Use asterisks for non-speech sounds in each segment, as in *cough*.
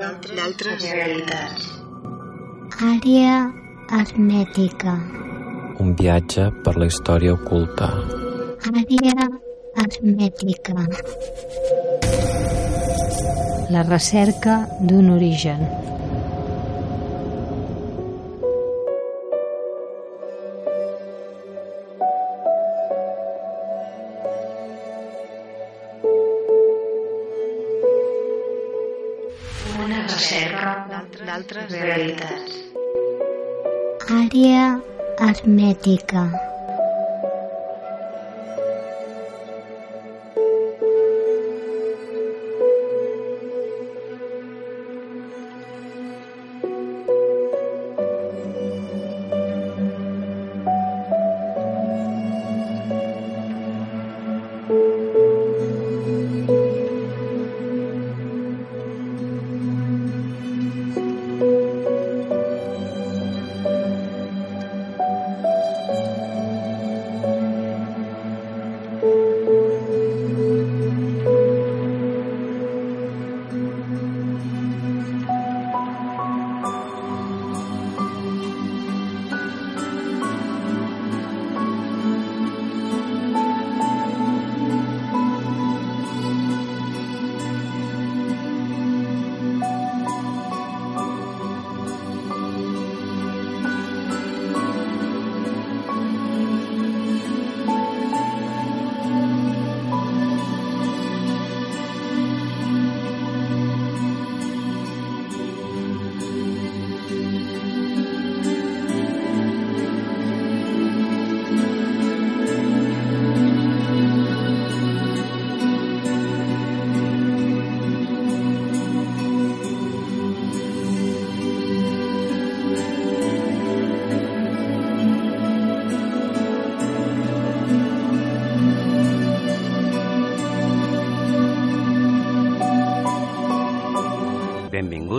D'altres realitats. Àrea hermètica. Un viatge per la història oculta. Àrea hermètrica. La recerca d'un origen. D'altres realitats. Àrea hermètica.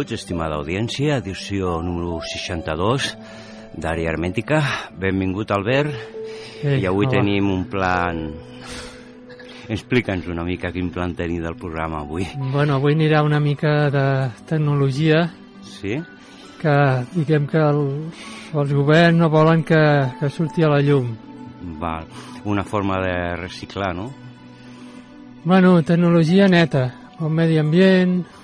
Benvinguts, estimada audiència, edició número 62 d'Àrea Hermètica. Benvingut, Albert. Ei, I avui hola. tenim un plan... Explica'ns una mica quin plan tenim del programa avui. Bueno, avui anirà una mica de tecnologia Sí? que diguem que el, els governs no volen que, que surti a la llum. Val. Una forma de reciclar, no? Bueno, tecnologia neta, el medi ambient...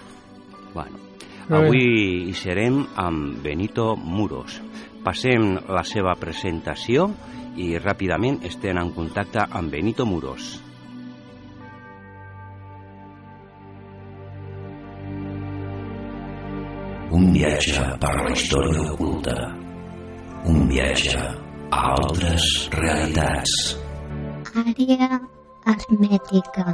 Bé. avui hi serem amb Benito Muros. Passem la seva presentació i ràpidament estem en contacte amb Benito Muros. Un viatge per la història oculta. Un viatge a altres realitats. Àrea hermètica.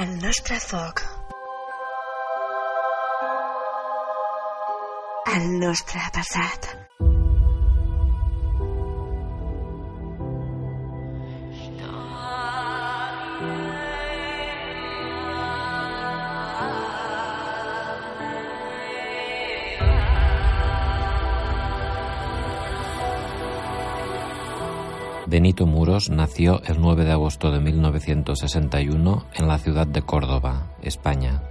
El nostre foc. El nostre passat. Benito Muros nació el 9 de agosto de 1961 en la ciudad de Córdoba, España.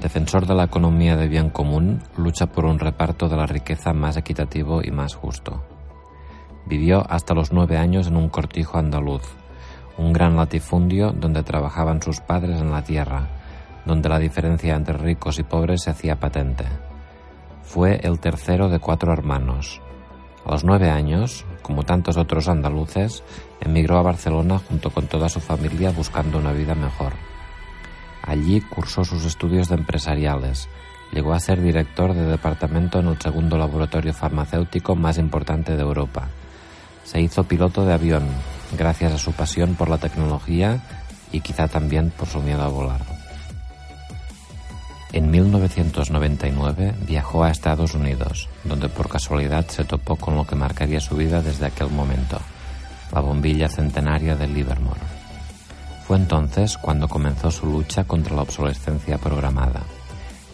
Defensor de la economía de bien común, lucha por un reparto de la riqueza más equitativo y más justo. Vivió hasta los nueve años en un cortijo andaluz, un gran latifundio donde trabajaban sus padres en la tierra, donde la diferencia entre ricos y pobres se hacía patente. Fue el tercero de cuatro hermanos. A los nueve años, como tantos otros andaluces, emigró a Barcelona junto con toda su familia buscando una vida mejor. Allí cursó sus estudios de empresariales. Llegó a ser director de departamento en el segundo laboratorio farmacéutico más importante de Europa. Se hizo piloto de avión, gracias a su pasión por la tecnología y quizá también por su miedo a volar. En 1999 viajó a Estados Unidos, donde por casualidad se topó con lo que marcaría su vida desde aquel momento, la bombilla centenaria de Livermore. Fue entonces cuando comenzó su lucha contra la obsolescencia programada.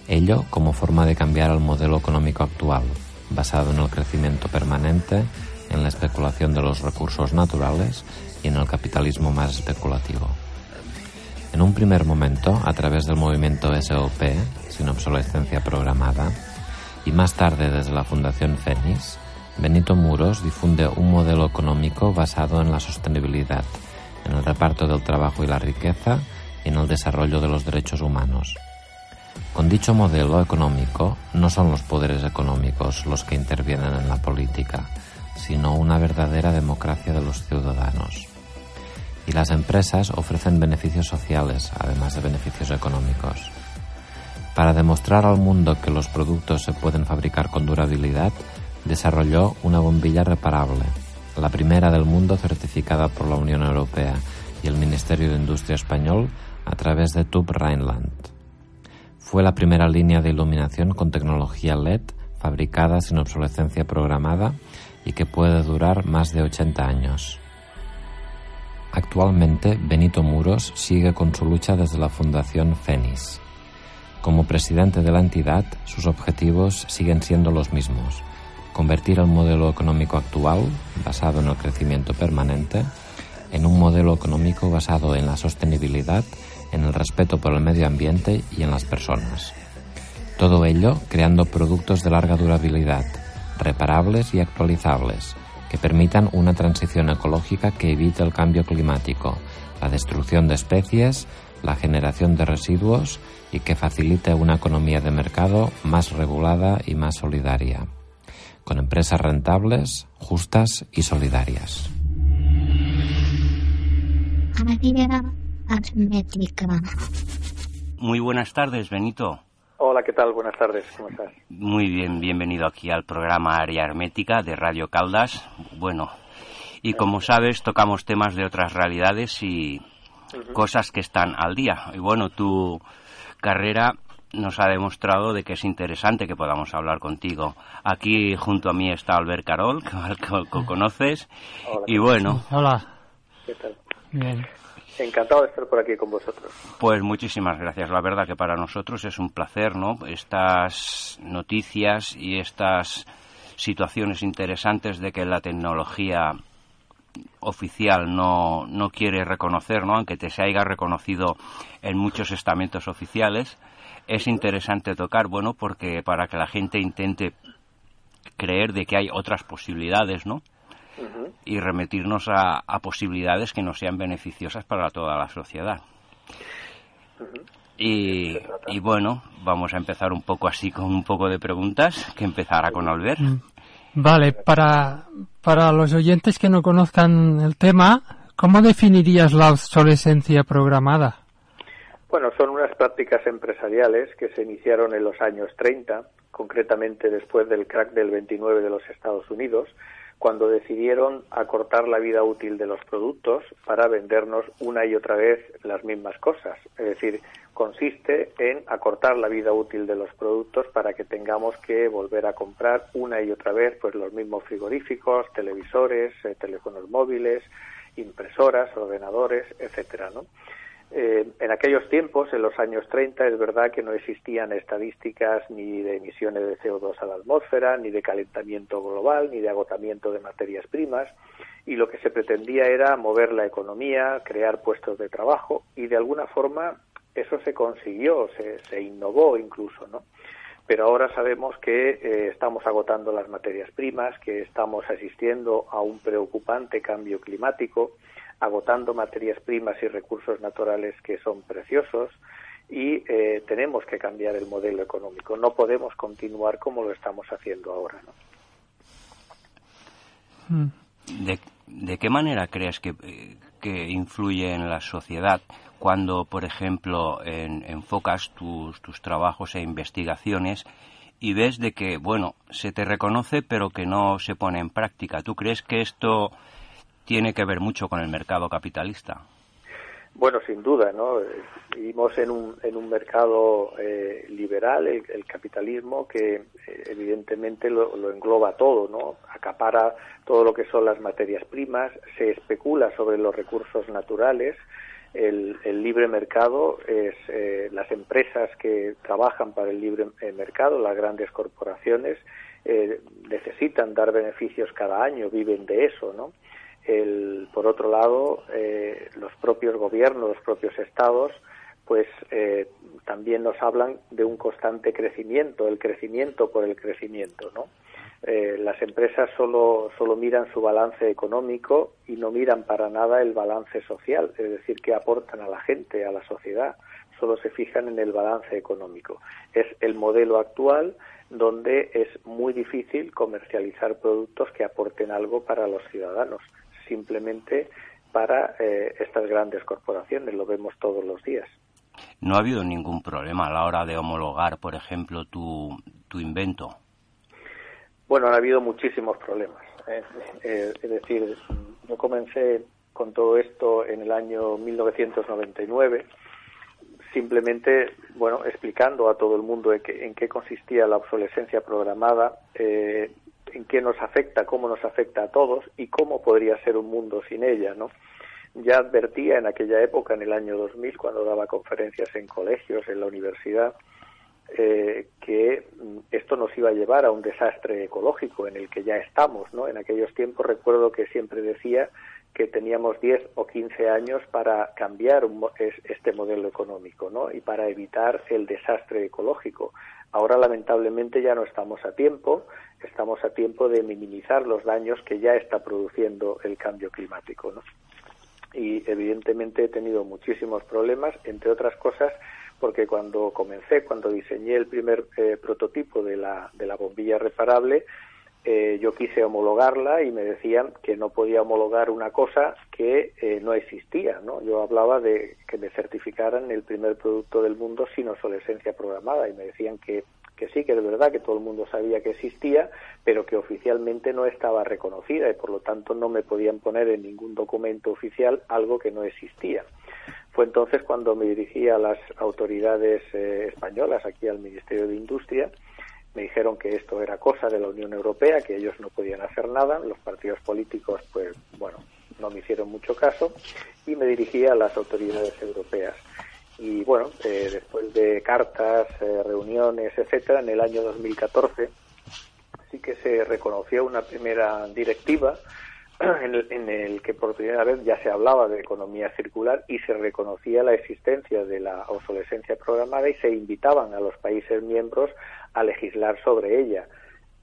Ello como forma de cambiar el modelo económico actual, basado en el crecimiento permanente, en la especulación de los recursos naturales y en el capitalismo más especulativo. En un primer momento, a través del movimiento SOP, sin obsolescencia programada, y más tarde desde la Fundación Fénix, Benito Muros difunde un modelo económico basado en la sostenibilidad, en el reparto del trabajo y la riqueza y en el desarrollo de los derechos humanos. Con dicho modelo económico no son los poderes económicos los que intervienen en la política, sino una verdadera democracia de los ciudadanos y las empresas ofrecen beneficios sociales, además de beneficios económicos. Para demostrar al mundo que los productos se pueden fabricar con durabilidad, desarrolló una bombilla reparable, la primera del mundo certificada por la Unión Europea y el Ministerio de Industria español a través de Tube Rheinland. Fue la primera línea de iluminación con tecnología LED fabricada sin obsolescencia programada y que puede durar más de 80 años. Actualmente, Benito Muros sigue con su lucha desde la Fundación Fénix. Como presidente de la entidad, sus objetivos siguen siendo los mismos. Convertir el modelo económico actual, basado en el crecimiento permanente, en un modelo económico basado en la sostenibilidad, en el respeto por el medio ambiente y en las personas. Todo ello creando productos de larga durabilidad, reparables y actualizables, que permitan una transición ecológica que evite el cambio climático, la destrucción de especies, la generación de residuos y que facilite una economía de mercado más regulada y más solidaria, con empresas rentables, justas y solidarias. Muy buenas tardes, Benito. Hola, ¿qué tal? Buenas tardes, ¿cómo estás? Muy bien, bienvenido aquí al programa Área Hermética de Radio Caldas. Bueno, y como sabes, tocamos temas de otras realidades y cosas que están al día. Y bueno, tu carrera nos ha demostrado de que es interesante que podamos hablar contigo. Aquí junto a mí está Albert Carol, *laughs* que, conoces. y bueno. Hola. ¿Qué tal? Bien. Encantado de estar por aquí con vosotros. Pues muchísimas gracias. La verdad que para nosotros es un placer, ¿no? Estas noticias y estas situaciones interesantes de que la tecnología oficial no, no quiere reconocer, ¿no? Aunque te se haya reconocido en muchos estamentos oficiales, es interesante tocar, bueno, porque para que la gente intente creer de que hay otras posibilidades, ¿no? y remitirnos a, posibilidades que no sean beneficiosas para toda la sociedad. y, y, bueno, vamos a empezar un poco así con un poco de preguntas, que empezará con Albert. Mm. Vale, para, para los oyentes que no conozcan el tema, ¿cómo definirías la obsolescencia programada? Bueno, son unas prácticas empresariales que se iniciaron en los años 30, concretamente después del crack del 29 de los Estados Unidos, cuando decidieron acortar la vida útil de los productos para vendernos una y otra vez las mismas cosas. Es decir, consiste en acortar la vida útil de los productos para que tengamos que volver a comprar una y otra vez pues los mismos frigoríficos, televisores, eh, teléfonos móviles, impresoras, ordenadores, etcétera, ¿no? Eh, en aquellos tiempos, en los años 30, es verdad que no existían estadísticas ni de emisiones de CO2 a la atmósfera, ni de calentamiento global, ni de agotamiento de materias primas, y lo que se pretendía era mover la economía, crear puestos de trabajo, y de alguna forma eso se consiguió, se, se innovó incluso, ¿no? Pero ahora sabemos que eh, estamos agotando las materias primas, que estamos asistiendo a un preocupante cambio climático, agotando materias primas y recursos naturales que son preciosos y eh, tenemos que cambiar el modelo económico. No podemos continuar como lo estamos haciendo ahora. ¿no? Mm. ¿De, qué manera crees que, que, influye en la sociedad cuando, por ejemplo, enfocas tus, tus trabajos e investigaciones y ves de que, bueno, se te reconoce pero que no se pone en práctica? ¿Tú crees que esto tiene que ver mucho con el mercado capitalista. Bueno, sin duda, ¿no? Vivimos en un, en un mercado eh, liberal, el, capitalismo, que eh, evidentemente lo, lo, engloba todo, ¿no? Acapara todo lo que son las materias primas, se especula sobre los recursos naturales, el, el libre mercado es eh, las empresas que trabajan para el libre mercado, las grandes corporaciones, necesitan dar beneficios cada año, viven de eso, ¿no? El, por otro lado, eh, los propios gobiernos, los propios estados, pues eh, también nos hablan de un constante crecimiento, el crecimiento por el crecimiento, ¿no? Eh, las empresas solo, solo miran su balance económico y no miran para nada el balance social, es decir, qué aportan a la gente, a la sociedad, solo se fijan en el balance económico. Es el modelo actual donde es muy difícil comercializar productos que aporten algo para los ciudadanos simplemente para eh, estas grandes corporaciones, lo vemos todos los días. ¿No ha habido ningún problema a la hora de homologar, por ejemplo, tu, tu invento? Bueno, ha habido muchísimos problemas. ¿eh? Eh, es decir, yo comencé con todo esto en el año 1999, simplemente, bueno, explicando a todo el mundo en qué, en qué consistía la obsolescencia programada, eh, en qué nos afecta, cómo nos afecta a todos y cómo podría ser un mundo sin ella, ¿no? Ya advertía en aquella época, en el año 2000, cuando daba conferencias en colegios, en la universidad, eh, que mm, esto nos iba a llevar a un desastre ecológico en el que ya estamos, ¿no? En aquellos tiempos recuerdo que siempre decía que teníamos 10 o 15 años para cambiar este modelo económico, ¿no? Y para evitar el desastre ecológico. Ahora lamentablemente ya no estamos a tiempo, estamos a tiempo de minimizar los daños que ya está produciendo el cambio climático. ¿no? Y evidentemente he tenido muchísimos problemas, entre otras cosas, porque cuando comencé, cuando diseñé el primer eh, prototipo de la, de la bombilla reparable, eh, yo quise homologarla y me decían que no podía homologar una cosa que eh, no existía, ¿no? Yo hablaba de que me certificaran el primer producto del mundo sin obsolescencia programada y me decían que, que sí, que es verdad que todo el mundo sabía que existía, pero que oficialmente no estaba reconocida y por lo tanto no me podían poner en ningún documento oficial algo que no existía. Fue entonces cuando me dirigí a las autoridades eh, españolas, aquí al Ministerio de Industria, me dijeron que esto era cosa de la Unión Europea, que ellos no podían hacer nada, los partidos políticos, pues bueno, no me hicieron mucho caso y me dirigí a las autoridades europeas. Y bueno, eh, después de cartas, eh, reuniones, etcétera, en el año 2014 sí que se reconoció una primera directiva *clears throat* en el, que por primera vez ya se hablaba de economía circular y se reconocía la existencia de la obsolescencia programada y se invitaban a los países miembros a legislar sobre ella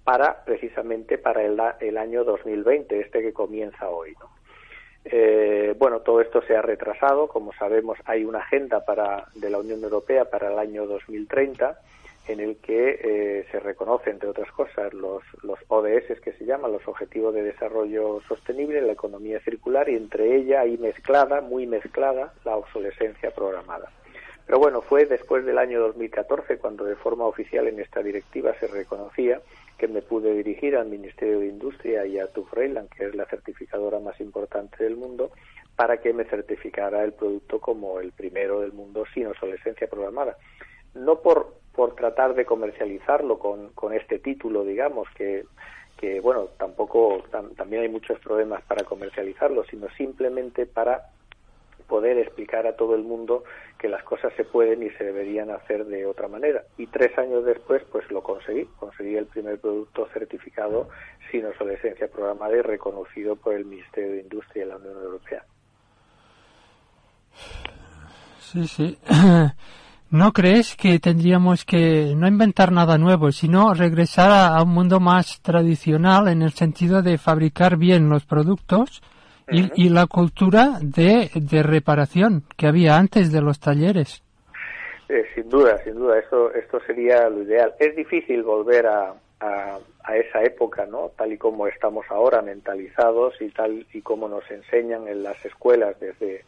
para precisamente para el, el año 2020, este que comienza hoy. Eh, bueno, todo esto se ha retrasado, como sabemos hay una agenda para, de la Unión Europea para el año 2030 en el que eh, se reconoce, entre otras cosas, los, los ODS que se llaman los Objetivos de Desarrollo Sostenible, la economía circular y entre ella hay mezclada, muy mezclada, la obsolescencia programada. Pero bueno, fue después del año 2014 cuando de forma oficial en esta directiva se reconocía que me pude dirigir al Ministerio de Industria y a TÜV Rheinland, que es la certificadora más importante del mundo, para que me certificara el producto como el primero del mundo sin obsolescencia programada. No por, por tratar de comercializarlo con, con este título, digamos, que, que bueno, tampoco, también hay muchos problemas para comercializarlo, sino simplemente para poder explicar a todo el mundo que las cosas se pueden y se deberían hacer de otra manera. Y tres años después, pues lo conseguí. Conseguí el primer producto certificado sin obsolescencia programada y reconocido por el Ministerio de Industria de la Unión Europea. Sí, sí. *clears throat* ¿No crees que tendríamos que no inventar nada nuevo, sino regresar a, un mundo más tradicional en el sentido de fabricar bien los productos y, la cultura de, reparación que había antes de los talleres. Eh, sin duda, sin duda, esto, esto sería lo ideal. Es difícil volver a, a, esa época, ¿no? Tal y como estamos ahora mentalizados y tal y como nos enseñan en las escuelas desde,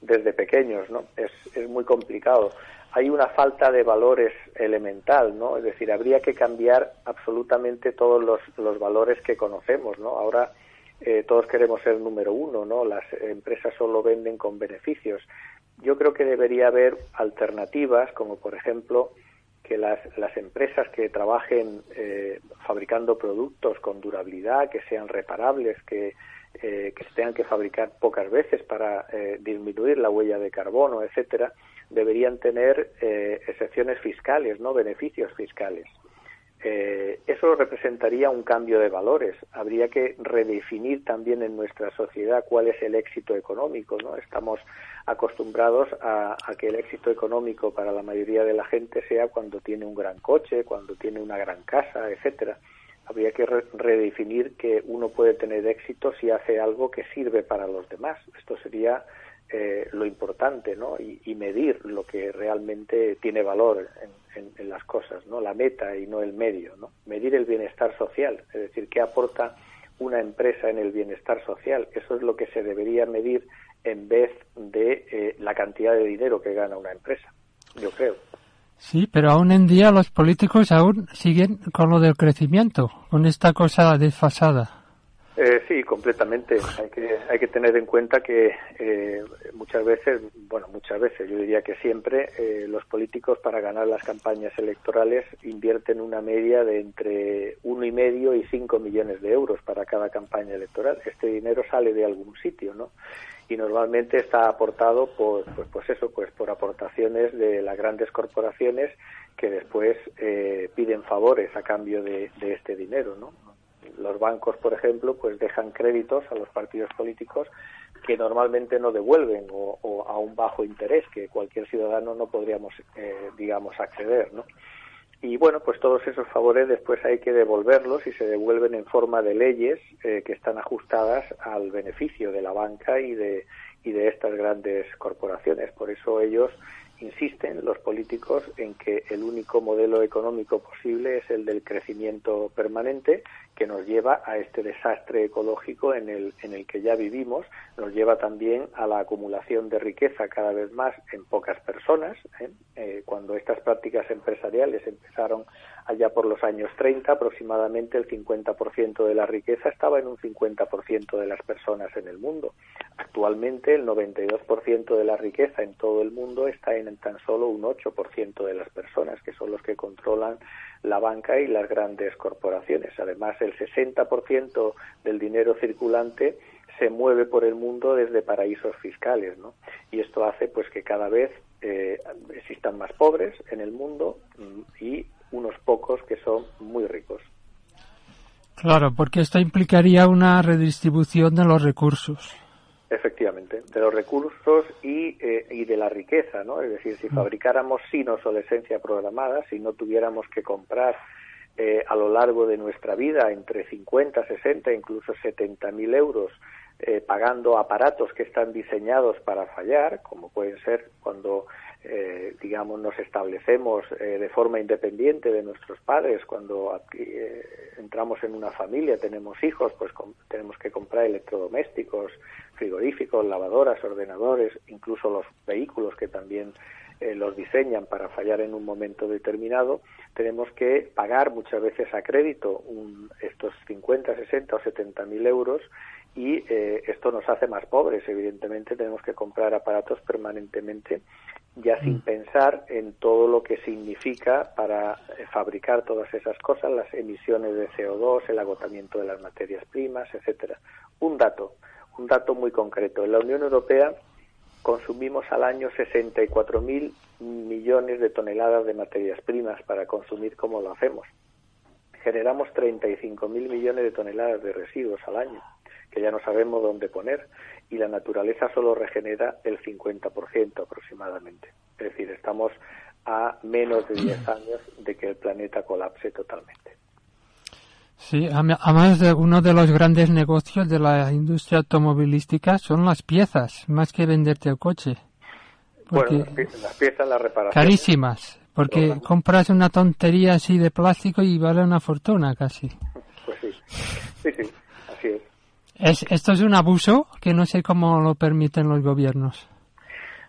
desde pequeños, ¿no? Es, es muy complicado. Hay una falta de valores elemental, ¿no? Es decir, habría que cambiar absolutamente todos los, los valores que conocemos, ¿no? Ahora eh, todos queremos ser número uno, ¿no? Las empresas solo venden con beneficios. Yo creo que debería haber alternativas, como por ejemplo que las, las empresas que trabajen eh, fabricando productos con durabilidad, que sean reparables, que, eh, que se tengan que fabricar pocas veces para eh, disminuir la huella de carbono, etcétera, deberían tener excepciones fiscales, no beneficios fiscales. Eh, eso representaría un cambio de valores. Habría que redefinir también en nuestra sociedad cuál es el éxito económico. ¿no? Estamos acostumbrados a, que el éxito económico para la mayoría de la gente sea cuando tiene un gran coche, cuando tiene una gran casa, etcétera. Habría que redefinir que uno puede tener éxito si hace algo que sirve para los demás. Esto sería eh, lo importante, ¿no? Y, medir lo que realmente tiene valor en, en, las cosas, ¿no? La meta y no el medio, ¿no? Medir el bienestar social, es decir, qué aporta una empresa en el bienestar social. Eso es lo que se debería medir en vez de eh, la cantidad de dinero que gana una empresa, yo creo. Sí, pero aún en día los políticos aún siguen con lo del crecimiento, con esta cosa desfasada. Eh, sí, completamente. Hay que, hay que tener en cuenta que eh, muchas veces, bueno, muchas veces, yo diría que siempre, eh, los políticos para ganar las campañas electorales invierten una media de entre uno y medio y cinco millones de euros para cada campaña electoral. Este dinero sale de algún sitio, ¿no? Y normalmente está aportado por, pues, pues eso, pues por aportaciones de las grandes corporaciones que después eh, piden favores a cambio de, este dinero, ¿no? los bancos, por ejemplo, pues dejan créditos a los partidos políticos que normalmente no devuelven o, a un bajo interés que cualquier ciudadano no podríamos, eh, digamos, acceder, ¿no? Y bueno, pues todos esos favores después hay que devolverlos y se devuelven en forma de leyes eh, que están ajustadas al beneficio de la banca y de, y de estas grandes corporaciones. Por eso ellos insisten los políticos en que el único modelo económico posible es el del crecimiento permanente que nos lleva a este desastre ecológico en el, en el que ya vivimos, nos lleva también a la acumulación de riqueza cada vez más en pocas personas. ¿eh? Eh, cuando estas prácticas empresariales empezaron allá por los años 30, aproximadamente el 50% de la riqueza estaba en un 50% de las personas en el mundo. Actualmente el 92% de la riqueza en todo el mundo está en tan solo un 8% de las personas, que son los que controlan la banca y las grandes corporaciones. Además, el 60% del dinero circulante se mueve por el mundo desde paraísos fiscales, ¿no? Y esto hace pues que cada vez eh, existan más pobres en el mundo mm, y unos pocos que son muy ricos. Claro, porque esto implicaría una redistribución de los recursos. Efectivamente, de los recursos y, eh, y de la riqueza, ¿no? Es decir, si mm. fabricáramos sin obsolescencia programada, si no tuviéramos que comprar eh, a lo largo de nuestra vida entre 50, 60, incluso 70 mil euros eh, pagando aparatos que están diseñados para fallar, como pueden ser cuando eh, digamos, nos establecemos eh, de forma independiente de nuestros padres, cuando entramos en una familia, tenemos hijos, pues tenemos que comprar electrodomésticos, frigoríficos, lavadoras, ordenadores, incluso los vehículos que también los diseñan para fallar en un momento determinado, tenemos que pagar muchas veces a crédito estos 50, 60 o 70 mil euros y esto nos hace más pobres. Evidentemente tenemos que comprar aparatos permanentemente ya sin mm. pensar en todo lo que significa para eh, fabricar todas esas cosas, las emisiones de CO2, el agotamiento de las materias primas, etcétera. Un dato, un dato muy concreto. En la Unión Europea consumimos al año 64.000 millones de toneladas de materias primas para consumir como lo hacemos. Generamos 35.000 millones de toneladas de residuos al año que ya no sabemos dónde poner y la naturaleza solo regenera el 50% aproximadamente. Es decir, estamos a menos de 10 años de que el planeta colapse totalmente. Sí, además de uno de los grandes negocios de la industria automovilística son las piezas, más que venderte el coche. bueno, las piezas, las reparaciones. Carísimas, porque compras una tontería así de plástico y vale una fortuna casi. Pues sí, sí, sí, así es. Es, esto es un abuso que no sé cómo lo permiten los gobiernos.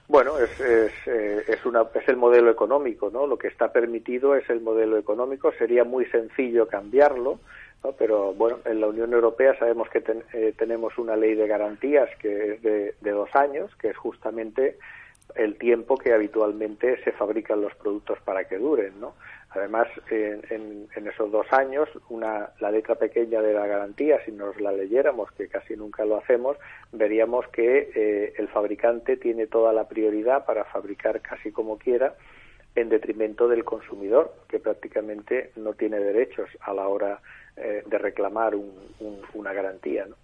Bueno, es, es, eh, es, una, es el modelo económico, ¿no? Lo que está permitido es el modelo económico. Sería muy sencillo cambiarlo, ¿no? Pero bueno, en la Unión Europea sabemos que ten- eh, tenemos una ley de garantías que es de, dos años, que es justamente el tiempo que habitualmente se fabrican los productos para que duren, ¿no? Además, en, en- en esos dos años, una, la letra pequeña de la garantía, si nos la leyéramos, que casi nunca lo hacemos, veríamos que eh, el fabricante tiene toda la prioridad para fabricar casi como quiera, en detrimento del consumidor, que prácticamente no tiene derechos a la hora eh, de reclamar un- un- una garantía, ¿no?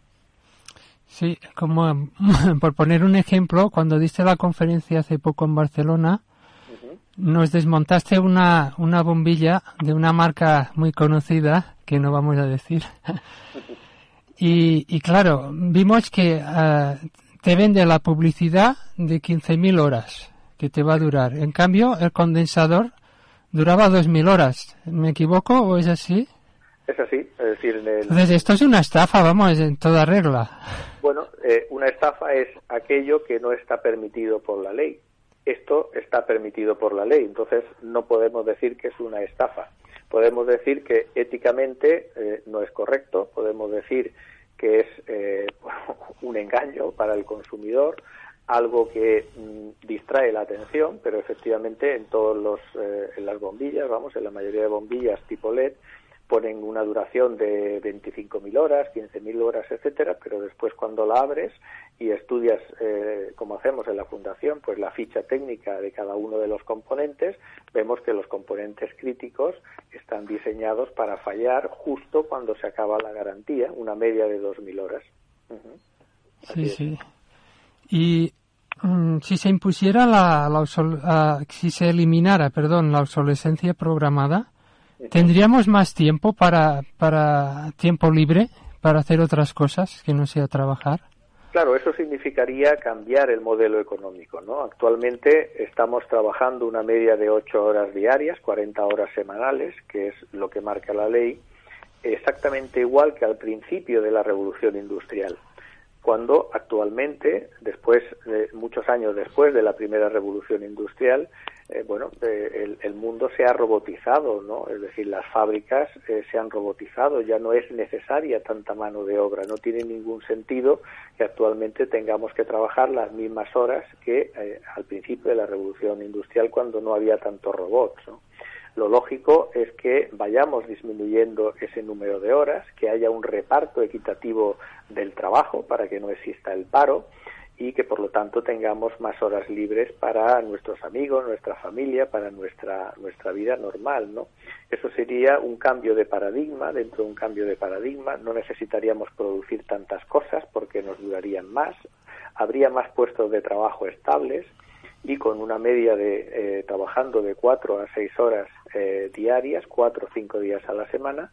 Sí, como *laughs* por poner un ejemplo, cuando diste la conferencia hace poco en Barcelona, nos desmontaste una, una bombilla de una marca muy conocida, que no vamos a decir. *laughs* y, y claro, vimos que ah, te vende la publicidad de 15.000 horas, que te va a durar. En cambio, el condensador duraba 2.000 horas. ¿Me equivoco o es así? Es así, es decir, en el, Entonces, esto es una estafa, vamos, en toda regla. Bueno, eh, una estafa es aquello que no está permitido por la ley. Esto está permitido por la ley, entonces no podemos decir que es una estafa. Podemos decir que éticamente eh, no es correcto, podemos decir que es eh, *laughs* un engaño para el consumidor, algo que mm, distrae la atención, pero efectivamente en todos los eh, en las bombillas, vamos, en la mayoría de bombillas tipo LED ponen una duración de 25.000 horas, 15.000 horas, etcétera, pero después cuando la abres y estudias, eh, como hacemos en la fundación, pues la ficha técnica de cada uno de los componentes, vemos que los componentes críticos están diseñados para fallar justo cuando se acaba la garantía, una media de 2.000 horas. Sí, sí. Y mm, si se impusiera la, la ah, si se eliminara, perdón, la obsolescencia programada, tendríamos más tiempo para, para tiempo libre para hacer otras cosas que no sea trabajar. Claro, eso significaría cambiar el modelo económico, ¿no? Actualmente estamos trabajando una media de ocho horas diarias, 40 horas semanales, que es lo que marca la ley, exactamente igual que al principio de la revolución industrial, cuando actualmente, después, de, muchos años después de la primera revolución industrial, eh, bueno, eh, el, el mundo se ha robotizado, ¿no? Es decir, las fábricas eh, se han robotizado, ya no es necesaria tanta mano de obra, no tiene ningún sentido que actualmente tengamos que trabajar las mismas horas que al principio de la revolución industrial cuando no había tantos robots, ¿no? Lo lógico es que vayamos disminuyendo ese número de horas, que haya un reparto equitativo del trabajo para que no exista el paro y que por lo tanto tengamos más horas libres para nuestros amigos, nuestra familia, para nuestra nuestra vida normal, ¿no? Eso sería un cambio de paradigma, dentro de un cambio de paradigma. No necesitaríamos producir tantas cosas porque nos durarían más, habría más puestos de trabajo estables y con una media de eh, trabajando de cuatro a seis horas eh, diarias, cuatro o cinco días a la semana,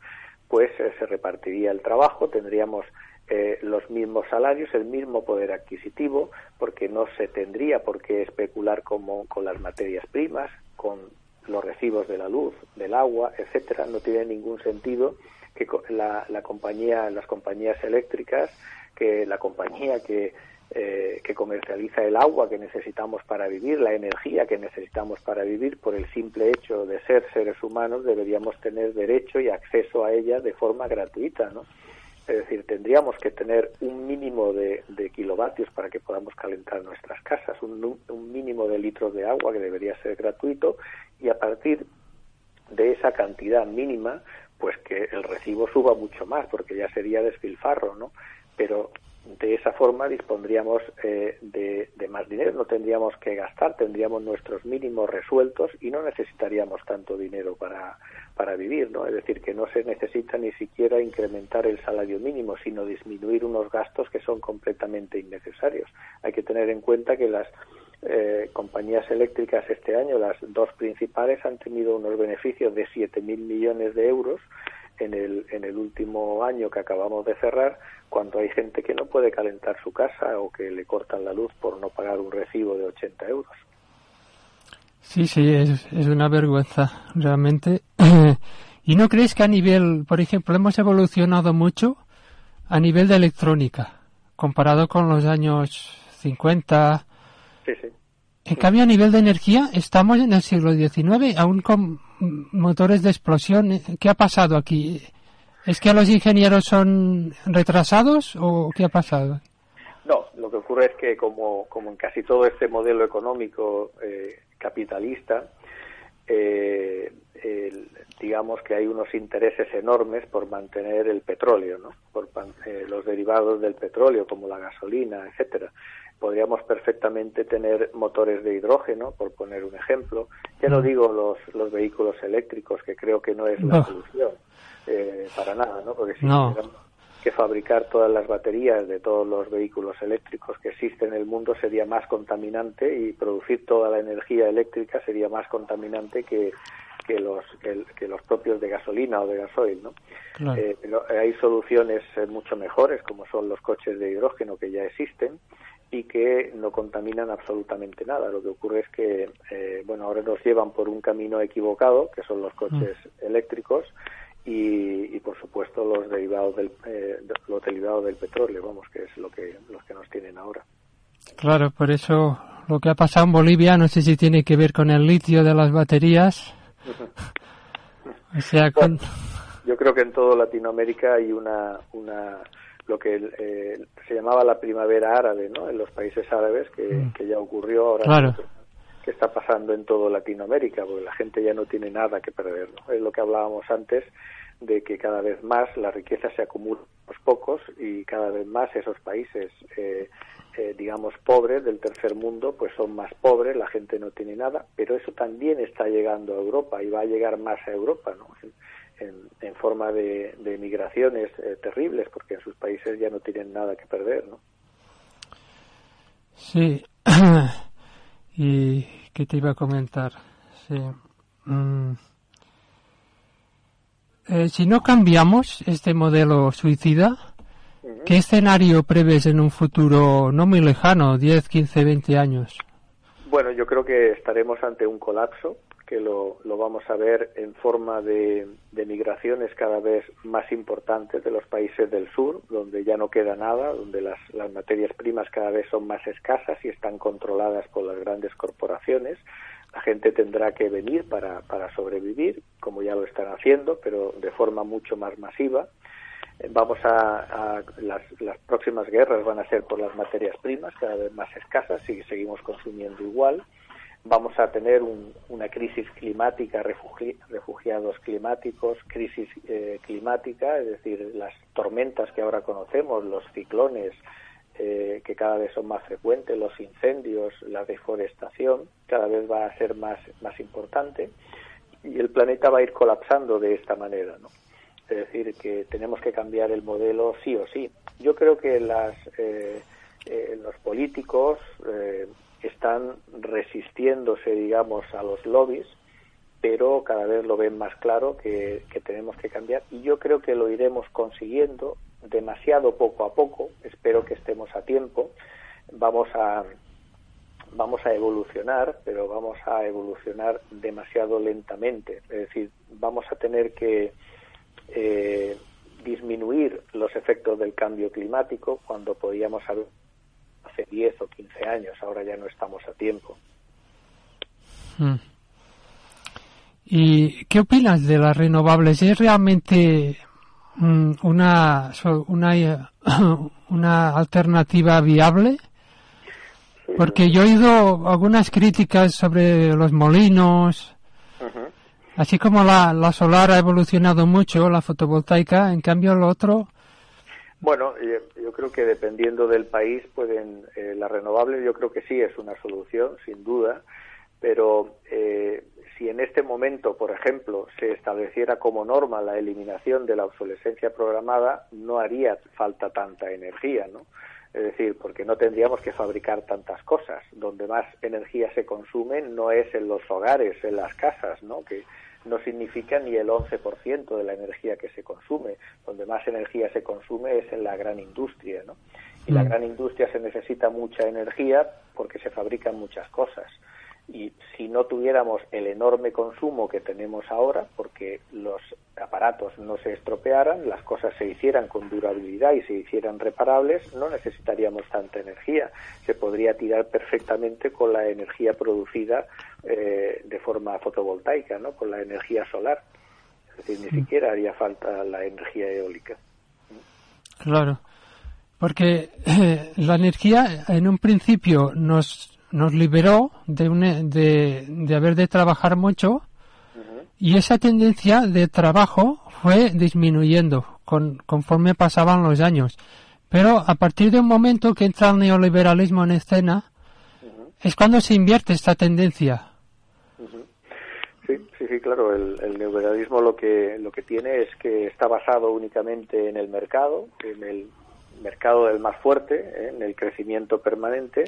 pues eh, se repartiría el trabajo, tendríamos eh, los mismos salarios, el mismo poder adquisitivo, porque no se tendría por qué especular como, con las materias primas, con los recibos de la luz, del agua, etcétera. No tiene ningún sentido que la, la compañía, las compañías eléctricas, que la compañía que eh, que comercializa el agua que necesitamos para vivir, la energía que necesitamos para vivir, por el simple hecho de ser seres humanos, deberíamos tener derecho y acceso a ella de forma gratuita, ¿no? Es decir, tendríamos que tener un mínimo de, kilovatios para que podamos calentar nuestras casas, un, un mínimo de litros de agua que debería ser gratuito y a partir de esa cantidad mínima, pues que el recibo suba mucho más, porque ya sería despilfarro, ¿no? Pero de esa forma dispondríamos eh, de, más dinero, no tendríamos que gastar, tendríamos nuestros mínimos resueltos y no necesitaríamos tanto dinero para, para vivir, ¿no? Es decir, que no se necesita ni siquiera incrementar el salario mínimo, sino disminuir unos gastos que son completamente innecesarios. Hay que tener en cuenta que las eh, compañías eléctricas este año, las dos principales, han tenido unos beneficios de 7.000 millones de euros en el, en el último año que acabamos de cerrar, cuando hay gente que no puede calentar su casa o que le cortan la luz por no pagar un recibo de 80 euros. Sí, sí, es, es una vergüenza, realmente. *clears throat* ¿Y no crees que a nivel, por ejemplo, hemos evolucionado mucho a nivel de electrónica, comparado con los años 50? Sí, sí. En cambio, a nivel de energía, estamos en el siglo XIX, aún con motores de explosión. ¿Qué ha pasado aquí? ¿Es que los ingenieros son retrasados o qué ha pasado? No, lo que ocurre es que como, como en casi todo este modelo económico eh, capitalista, eh, el- digamos que hay unos intereses enormes por mantener el petróleo, ¿no? por eh, los derivados del petróleo como la gasolina, etcétera. Podríamos perfectamente tener motores de hidrógeno, por poner un ejemplo. Ya no digo los, los vehículos eléctricos, que creo que no es la No. solución eh, para nada, ¿no? Porque si No. que fabricar todas las baterías de todos los vehículos eléctricos que existen en el mundo sería más contaminante y producir toda la energía eléctrica sería más contaminante que, que los que, los propios de gasolina o de gasoil, ¿no? Claro. Eh, pero hay soluciones eh, mucho mejores como son los coches de hidrógeno que ya existen y que no contaminan absolutamente nada. Lo que ocurre es que, eh, bueno, ahora nos llevan por un camino equivocado, que son los coches eléctricos, y, y, por supuesto los derivados del eh, los derivados del petróleo, vamos, que es lo que los que nos tienen ahora. Claro, por eso lo que ha pasado en Bolivia no sé si tiene que ver con el litio de las baterías. *laughs* O sea, con... Yo creo que en toda Latinoamérica hay una, una lo que eh, se llamaba la primavera árabe, ¿no? En los países árabes que, que ya ocurrió ahora. Claro. que está pasando en toda Latinoamérica, porque la gente ya no tiene nada que perder. ¿no? Es lo que hablábamos antes de que cada vez más la riqueza se acumula en los pocos y cada vez más esos países, eh, eh, digamos, pobres del tercer mundo, pues son más pobres, la gente no tiene nada, pero eso también está llegando a Europa y va a llegar más a Europa, ¿no? En, forma de, de migraciones eh, terribles, porque en sus países ya no tienen nada que perder, ¿no? Sí. *clears throat* ¿Y qué te iba a comentar? Sí. Mm. Eh, si no cambiamos este modelo suicida, ¿qué escenario prevés en un futuro no muy lejano, 10, 15, 20 años? Bueno, yo creo que estaremos ante un colapso, que lo, vamos a ver en forma de, migraciones cada vez más importantes de los países del sur, donde ya no queda nada, donde las, las materias primas cada vez son más escasas y están controladas por las grandes corporaciones. La gente tendrá que venir para, para sobrevivir, como ya lo están haciendo, pero de forma mucho más masiva. Eh, Vamos a, a las, las próximas guerras van a ser por las materias primas, cada vez más escasas, y seguimos consumiendo igual vamos a tener un, una crisis climática, refugi, refugiados climáticos, crisis eh, climática, es decir, las tormentas que ahora conocemos, los ciclones eh, que cada vez son más frecuentes, los incendios, la deforestación, cada vez va a ser más, más importante y el planeta va a ir colapsando de esta manera, ¿no? Es decir, que tenemos que cambiar el modelo sí o sí. Yo creo que las, eh, eh, los políticos eh, están resistiéndose, digamos, a los lobbies, pero cada vez lo ven más claro que, tenemos que cambiar y yo creo que lo iremos consiguiendo demasiado poco a poco. Espero que estemos a tiempo. Vamos a vamos a evolucionar, pero vamos a evolucionar demasiado lentamente. Es decir, vamos a tener que eh, disminuir los efectos del cambio climático cuando podíamos haber hace 10 o 15 años, ahora ya no estamos a tiempo. Mm. ¿Y qué opinas de las renovables? ¿Es realmente mm, una, una, *coughs* una alternativa viable? Porque yo he oído algunas críticas sobre los molinos, uh -huh. así como la, la solar ha evolucionado mucho, la fotovoltaica, en cambio lo otro bueno, yo, creo que dependiendo del país, pueden eh, las renovables, yo creo que sí es una solución, sin duda, pero eh, si en este momento, por ejemplo, se estableciera como norma la eliminación de la obsolescencia programada, no haría falta tanta energía, ¿no? Es decir, porque no tendríamos que fabricar tantas cosas. Donde más energía se consume no es en los hogares, en las casas, ¿no? Que no significa ni el 11% de la energía que se consume. Donde más energía se consume es en la gran industria, ¿no? Y mm. la gran industria se necesita mucha energía porque se fabrican muchas cosas. Y si no tuviéramos el enorme consumo que tenemos ahora, porque los aparatos no se estropearan, las cosas se hicieran con durabilidad y se hicieran reparables, no necesitaríamos tanta energía. Se podría tirar perfectamente con la energía producida eh, de forma fotovoltaica, ¿no? con la energía solar. Es decir, ni siquiera haría falta la energía eólica. Claro, porque eh, la energía en un principio nos, nos liberó de, un, de, de haber de trabajar mucho y esa tendencia de trabajo fue disminuyendo con, conforme pasaban los años. Pero a partir de un momento que entra el neoliberalismo en escena, es cuando se invierte esta tendencia. Sí, sí, sí, claro. El, el, neoliberalismo lo que lo que tiene es que está basado únicamente en el mercado, en el mercado del más fuerte, ¿eh? en el crecimiento permanente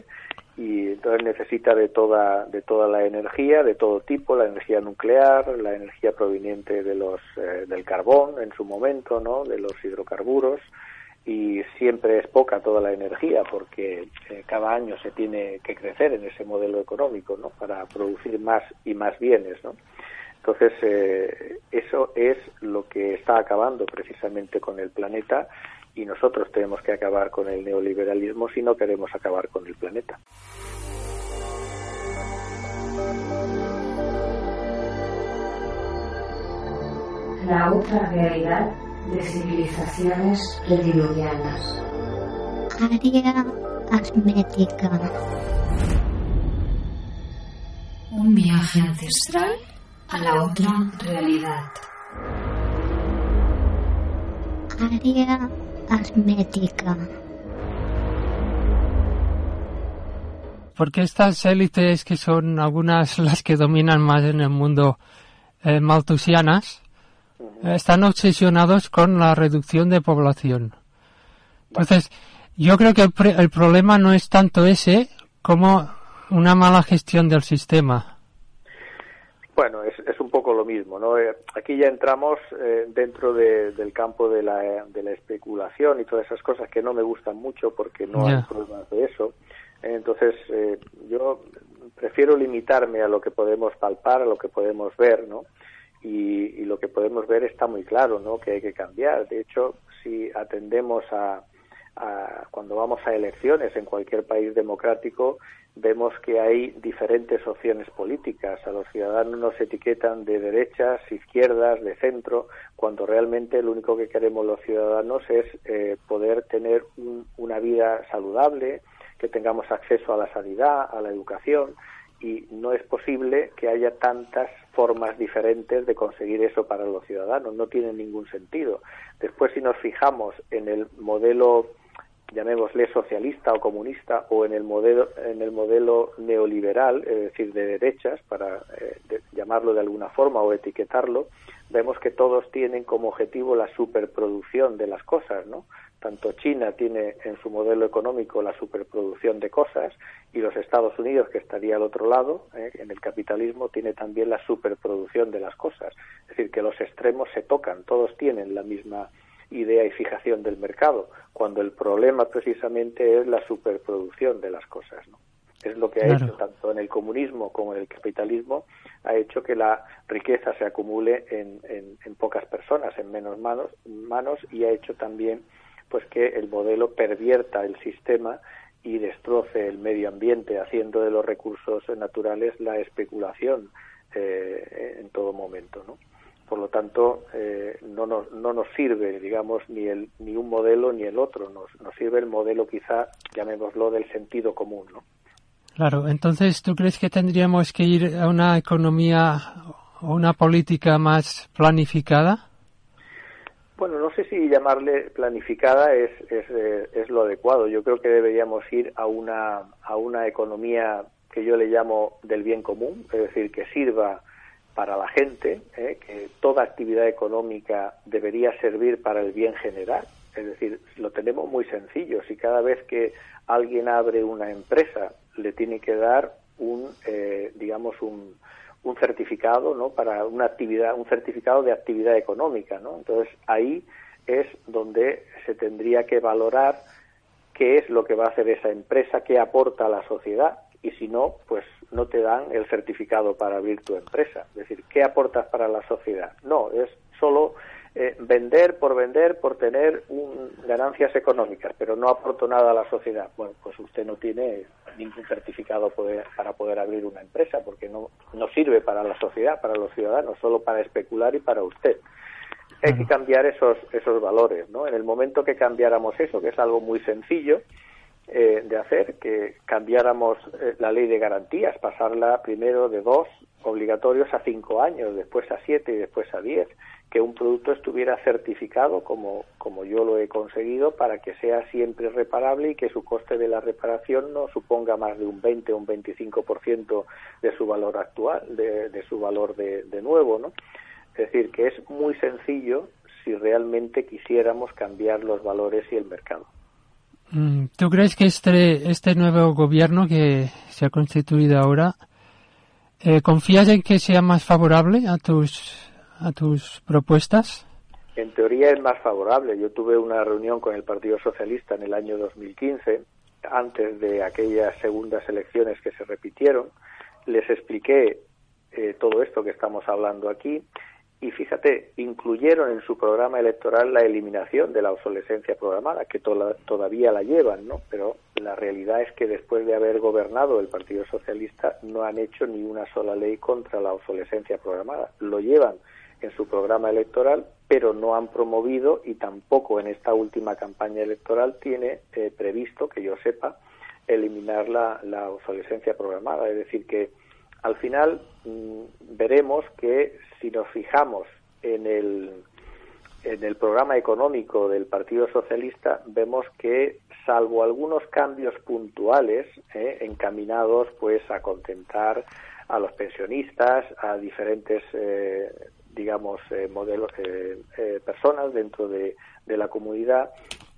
y entonces necesita de toda de toda la energía, de todo tipo, la energía nuclear, la energía proveniente de los eh, del carbón en su momento, ¿no? De los hidrocarburos y siempre es poca toda la energía porque eh, cada año se tiene que crecer en ese modelo económico, ¿no? Para producir más y más bienes, ¿no? Entonces, eh, eso es lo que está acabando precisamente con el planeta y nosotros tenemos que acabar con el neoliberalismo si no queremos acabar con el planeta. La otra realidad de civilizaciones prediluvianas. Área asmética. Un viaje ancestral a la otra realidad. Área asmética. Porque estas élites que son algunas las que dominan más en el mundo eh, maltusianas, están obsesionados con la reducción de población. Entonces, yo creo que el, el, problema no es tanto ese como una mala gestión del sistema. Bueno, es, es un poco lo mismo, ¿no? Eh, aquí ya entramos eh, dentro de, del campo de la, de la especulación y todas esas cosas que no me gustan mucho porque no yeah. hay pruebas de eso. Entonces, eh, yo prefiero limitarme a lo que podemos palpar, a lo que podemos ver, ¿no? Y, y, lo que podemos ver está muy claro, ¿no? Que hay que cambiar. De hecho, si atendemos a, a, cuando vamos a elecciones en cualquier país democrático, vemos que hay diferentes opciones políticas. A los ciudadanos nos etiquetan de derechas, izquierdas, de centro, cuando realmente lo único que queremos los ciudadanos es eh, poder tener un, una vida saludable, que tengamos acceso a la sanidad, a la educación, y no es posible que haya tantas formas diferentes de conseguir eso para los ciudadanos, no tiene ningún sentido. Después, si nos fijamos en el modelo, llamémosle socialista o comunista, o en el modelo, en el modelo neoliberal, es decir, de derechas, para eh, llamarlo de alguna forma o etiquetarlo, vemos que todos tienen como objetivo la superproducción de las cosas, ¿no? tanto China tiene en su modelo económico la superproducción de cosas y los Estados Unidos, que estaría al otro lado, eh, en el capitalismo, tiene también la superproducción de las cosas. Es decir, que los extremos se tocan, todos tienen la misma idea y fijación del mercado, cuando el problema precisamente es la superproducción de las cosas. ¿no? Es lo que ha claro. hecho tanto en el comunismo como en el capitalismo, ha hecho que la riqueza se acumule en, en, en pocas personas, en menos manos, manos y ha hecho también pues que el modelo pervierta el sistema y destroce el medio ambiente, haciendo de los recursos naturales la especulación eh, en todo momento, ¿no? Por lo tanto, eh, no, nos, no nos sirve, digamos, ni, el, ni un modelo ni el otro. Nos, nos sirve el modelo, quizá, llamémoslo, del sentido común, ¿no? Claro, entonces, ¿tú crees que tendríamos que ir a una economía o una política más planificada? Bueno, no sé si llamarle planificada es, es, eh, es, lo adecuado. Yo creo que deberíamos ir a una, a una economía que yo le llamo del bien común, es decir, que sirva para la gente, ¿eh? que toda actividad económica debería servir para el bien general. Es decir, lo tenemos muy sencillo. Si cada vez que alguien abre una empresa le tiene que dar un, eh, digamos, un, un certificado no para una actividad un certificado de actividad económica no entonces ahí es donde se tendría que valorar qué es lo que va a hacer esa empresa qué aporta a la sociedad y si no pues no te dan el certificado para abrir tu empresa es decir qué aportas para la sociedad no es solo eh, vender por vender por tener un, ganancias económicas, pero no aporto nada a la sociedad. Bueno, pues usted no tiene ningún certificado poder, para poder abrir una empresa, porque no, no sirve para la sociedad, para los ciudadanos, solo para especular y para usted. hay que cambiar esos, esos valores, ¿no? En el momento que cambiáramos eso, que es algo muy sencillo eh, de hacer, que cambiáramos eh, la ley de garantías, pasarla primero de dos obligatorios a cinco años, después a siete y después a diez, que un producto estuviera certificado como, como yo lo he conseguido para que sea siempre reparable y que su coste de la reparación no suponga más de un 20 o un 25% de su valor actual, de, de su valor de, de nuevo, ¿no? Es decir, que es muy sencillo si realmente quisiéramos cambiar los valores y el mercado. Mm, ¿Tú crees que este, este nuevo gobierno que se ha constituido ahora, eh, confías en que sea más favorable a tus, a tus propuestas? En teoría es más favorable. Yo tuve una reunión con el Partido Socialista en el año 2015, antes de aquellas segundas elecciones que se repitieron. Les expliqué eh, todo esto que estamos hablando aquí y fíjate, incluyeron en su programa electoral la eliminación de la obsolescencia programada, que to todavía la llevan, ¿no? Pero la realidad es que después de haber gobernado el Partido Socialista no han hecho ni una sola ley contra la obsolescencia programada. Lo llevan en su programa electoral, pero no han promovido y tampoco en esta última campaña electoral tiene eh, previsto, que yo sepa, eliminar la obsolescencia programada. Es decir, que al final mmm, veremos que si nos fijamos en el, en el programa económico del Partido Socialista, vemos que, salvo algunos cambios puntuales eh, encaminados pues a contentar a los pensionistas, a diferentes, eh, digamos, eh, modelos, eh, personas dentro de, de, la comunidad,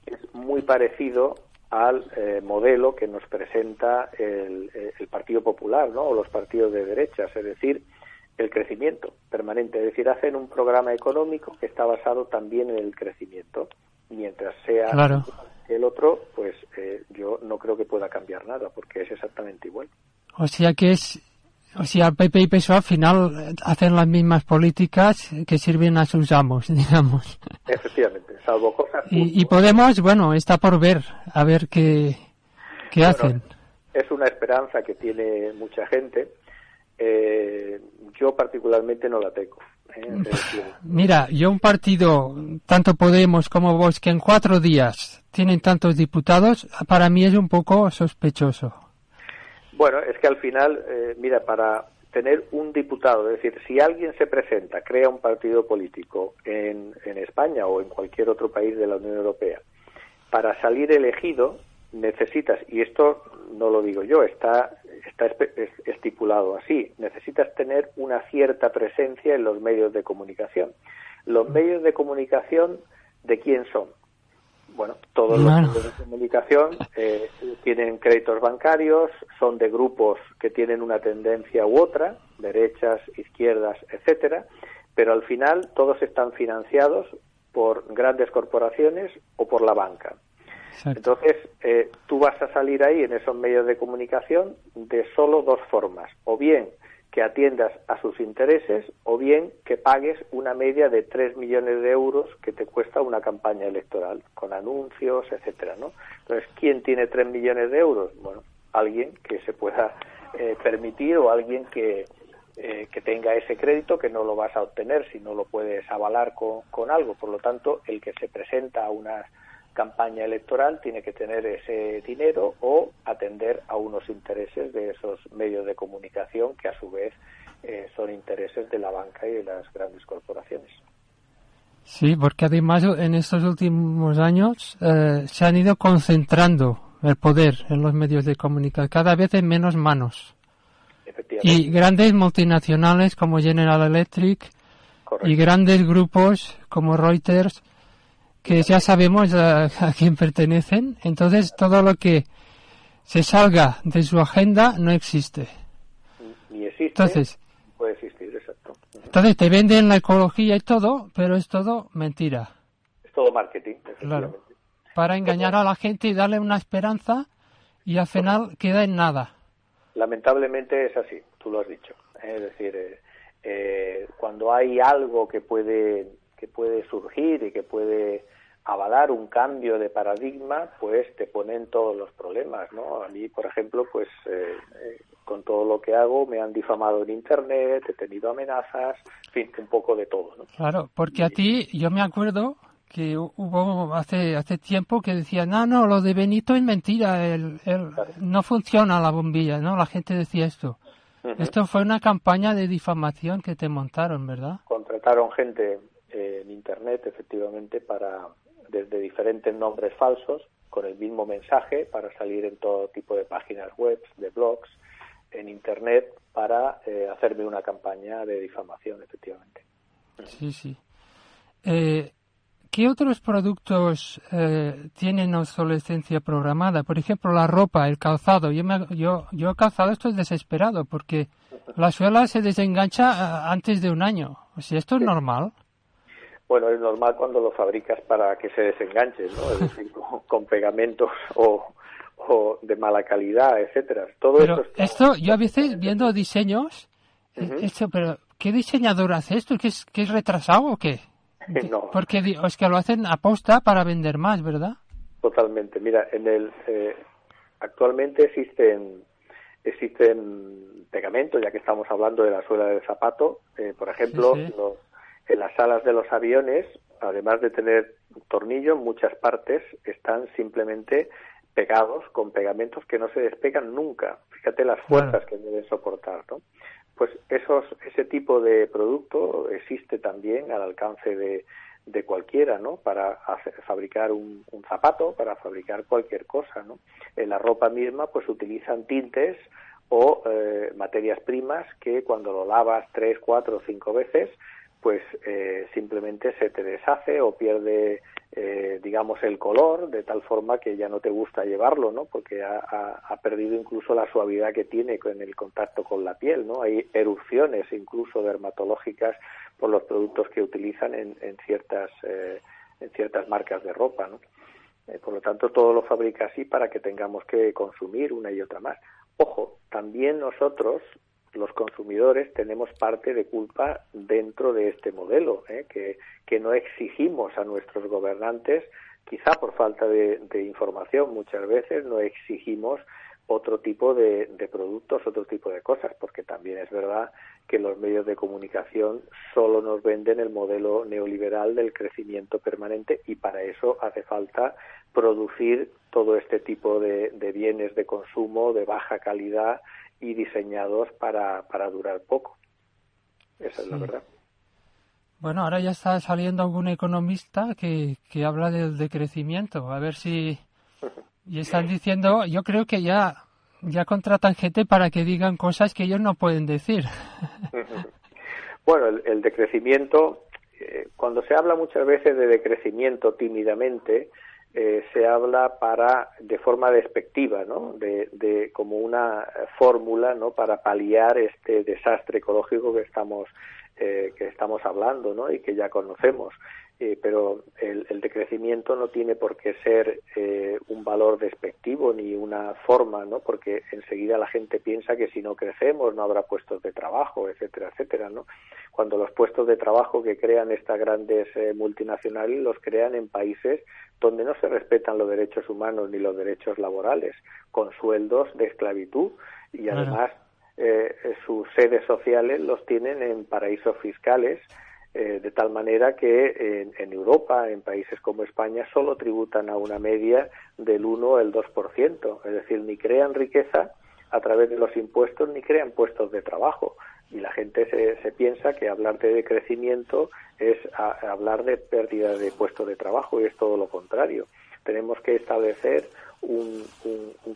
es muy parecido al modelo que nos presenta el, el Partido Popular, ¿no? O los partidos de derechas, es decir, el crecimiento permanente, es decir, hacen un programa económico que está basado también en el crecimiento, mientras sea claro. el otro, pues eh, yo no creo que pueda cambiar nada, porque es exactamente igual. O sea que es, o sea, PP y PSOE al final hacen las mismas políticas que sirven a sus amos, *laughs* digamos. Efectivamente, salvo cosas. Y, y Podemos, bueno, está por ver, a ver qué, qué bueno, hacen. Es una esperanza que tiene mucha gente eh, yo particularmente no la tengo. ¿eh? *laughs* Mira, yo un partido, tanto Podemos como vos, que en cuatro días tienen tantos diputados, para mí es un poco sospechoso. Bueno, es que al final, eh, mira, para tener un diputado, es decir, si alguien se presenta, crea un partido político en, en España o en cualquier otro país de la Unión Europea, para salir elegido necesitas, y esto no lo digo yo, está, está estipulado así, necesitas tener una cierta presencia en los medios de comunicación. Los medios de comunicación, ¿de quién son? Bueno, todos los medios de comunicación eh, tienen créditos bancarios, son de grupos que tienen una tendencia u otra, derechas, izquierdas, etcétera, pero al final todos están financiados por grandes corporaciones o por la banca. Exacto. Entonces, eh, tú vas a salir ahí en esos medios de comunicación de solo dos formas, o bien que atiendas a sus intereses o bien que pagues una media de 3 millones de euros que te cuesta una campaña electoral, con anuncios, etcétera, ¿no? Entonces, ¿quién tiene 3 millones de euros? Bueno, alguien que se pueda eh, permitir o alguien que, eh, que tenga ese crédito que no lo vas a obtener si no lo puedes avalar con, con algo. Por lo tanto, el que se presenta a unas campaña electoral tiene que tener ese dinero o atender a unos intereses de esos medios de comunicación que a su vez eh, son intereses de la banca y de las grandes corporaciones. Sí, porque además en estos últimos años eh, se han ido concentrando el poder en los medios de comunicación, cada vez en menos manos. Y grandes multinacionales como General Electric Correcto. y grandes grupos como Reuters que ya sabemos a, a, quién pertenecen, entonces todo lo que se salga de su agenda no existe. Ni existe, entonces, puede existir, exacto. Entonces te venden la ecología y todo, pero es todo mentira. Es todo marketing, claro. Para engañar a la gente y darle una esperanza y al final queda en nada. Lamentablemente es así, tú lo has dicho. Es decir, eh, eh, cuando hay algo que puede que puede surgir y que puede avalar un cambio de paradigma, pues te ponen todos los problemas, ¿no? A mí, por ejemplo, pues eh, eh, con todo lo que hago me han difamado en Internet, he tenido amenazas, en fin, un poco de todo, ¿no? Claro, porque a ti, yo me acuerdo que hubo hace hace tiempo que decían, no, no, lo de Benito es mentira, el, el, no funciona la bombilla, ¿no? La gente decía esto. Esto fue una campaña de difamación que te montaron, ¿verdad? Contrataron gente eh, en Internet, efectivamente, para desde diferentes nombres falsos, con el mismo mensaje, para salir en todo tipo de páginas web, de blogs, en Internet, para eh, hacerme una campaña de difamación, efectivamente. Sí, sí. Eh, ¿Qué otros productos eh, tienen obsolescencia programada? Por ejemplo, la ropa, el calzado. Yo, me, yo, yo calzado estoy desesperado porque la suela se desengancha eh, antes de un año. O sea, ¿esto es normal? Bueno, es normal cuando lo fabricas para que se desenganche, ¿no? Es decir, *laughs* con, con pegamentos o, o, de mala calidad, etcétera. Todo pero esto, esto, yo a veces viendo diseños, uh -huh. esto, pero ¿qué diseñador hace esto? ¿Qué es, qué es retrasado o qué? *laughs* No. Porque es que lo hacen aposta para vender más, ¿verdad? Totalmente. Mira, en el eh, actualmente existen existen pegamentos, ya que estamos hablando de la suela del zapato. Eh, por ejemplo, sí, sí. Los, en las alas de los aviones, además de tener tornillos, muchas partes están simplemente pegados con pegamentos que no se despegan nunca. Fíjate las fuerzas que deben soportar, ¿no? pues esos, ese tipo de producto existe también al alcance de, de cualquiera, ¿no? Para hacer, fabricar un, un, zapato, para fabricar cualquier cosa, ¿no? En la ropa misma, pues utilizan tintes o eh, materias primas que cuando lo lavas tres, cuatro, cinco veces, pues eh, simplemente se te deshace o pierde, eh, digamos, el color de tal forma que ya no te gusta llevarlo, ¿no? Porque ha, perdido incluso la suavidad que tiene con el contacto con la piel, ¿no? Hay erupciones incluso dermatológicas por los productos que utilizan en, en ciertas eh, en ciertas marcas de ropa, ¿no? Eh, por lo tanto, todo lo fabrica así para que tengamos que consumir una y otra más. Ojo, también nosotros los consumidores tenemos parte de culpa dentro de este modelo, ¿eh? que, que no exigimos a nuestros gobernantes, quizá por falta de, información muchas veces, no exigimos otro tipo de, productos, otro tipo de cosas, porque también es verdad que los medios de comunicación solo nos venden el modelo neoliberal del crecimiento permanente y para eso hace falta producir todo este tipo de bienes de consumo de baja calidad y diseñados para, para durar poco. Esa sí. es la verdad. Bueno, ahora ya está saliendo algún economista que, que habla del decrecimiento. A ver si... *laughs* Y están diciendo, yo creo que ya, ya contratan gente para que digan cosas que ellos no pueden decir. *laughs* bueno, el, el decrecimiento, eh, cuando se habla muchas veces de decrecimiento tímidamente, eh, se habla para de forma despectiva, ¿no? De, como una fórmula, ¿no? Para paliar este desastre ecológico que estamos eh, que estamos hablando, ¿no? Y que ya conocemos. Eh, pero el, el, decrecimiento no tiene por qué ser eh, un valor despectivo ni una forma, ¿no? Porque enseguida la gente piensa que si no crecemos no habrá puestos de trabajo, etcétera, etcétera, ¿no? Cuando los puestos de trabajo que crean estas grandes eh, multinacionales los crean en países donde no se respetan los derechos humanos ni los derechos laborales, con sueldos de esclavitud y además eh, sus sedes sociales los tienen en paraísos fiscales eh, de tal manera que en, en, Europa, en países como España, solo tributan a una media del 1 o el 2%, es decir, ni crean riqueza a través de los impuestos ni crean puestos de trabajo. Y la gente se, se piensa que hablar de crecimiento es hablar de pérdida de puestos de trabajo y es todo lo contrario. Tenemos que establecer un,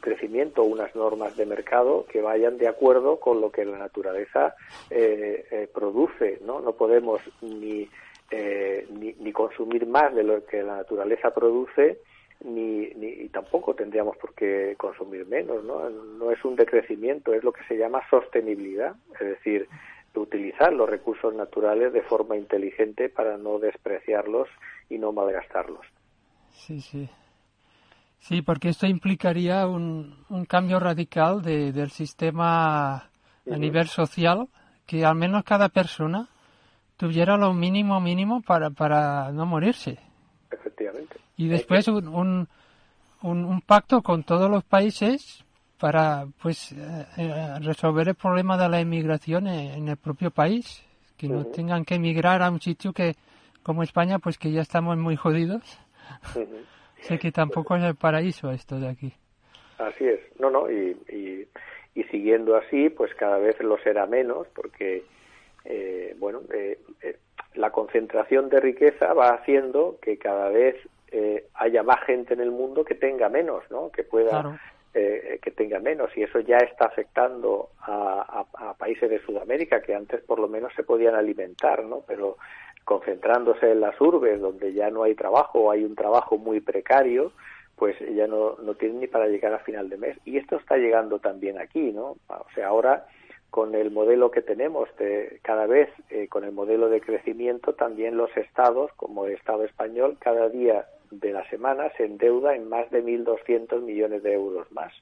crecimiento, unas normas de mercado que vayan de acuerdo con lo que la naturaleza eh, eh, produce. ¿no? no podemos ni, eh, ni, ni, consumir más de lo que la naturaleza produce, ni, ni y tampoco tendríamos por qué consumir menos. ¿no? no es un decrecimiento, es lo que se llama sostenibilidad, es decir, utilizar los recursos naturales de forma inteligente para no despreciarlos y no malgastarlos. Sí, sí. Sí, porque esto implicaría un, un cambio radical de, del sistema a nivel social, que al menos cada persona tuviera lo mínimo mínimo para, para no morirse. Efectivamente. Y después un, un, un, un pacto con todos los países para pues eh, eh, resolver el problema de la inmigración en, el propio país, que no tengan que emigrar a un sitio que como España pues que ya estamos muy jodidos. Ujú. Sé que tampoco es el paraíso esto de aquí. Así es, no, no, y, y, y siguiendo así, pues cada vez lo será menos, porque, eh, bueno, eh, eh, la concentración de riqueza va haciendo que cada vez eh, haya más gente en el mundo que tenga menos, ¿no? Que pueda, Claro. eh, que tenga menos, y eso ya está afectando a, a- a países de Sudamérica que antes por lo menos se podían alimentar, ¿no? Pero concentrándose en las urbes, donde ya no hay trabajo, o hay un trabajo muy precario, pues ya no, no tienen ni para llegar a final de mes. Y esto está llegando también aquí, ¿no? O sea, ahora con el modelo que tenemos, de, cada vez eh, con el modelo de crecimiento, también los estados, como el Estado español, cada día de la semana se endeuda en más de 1.200 millones de euros más.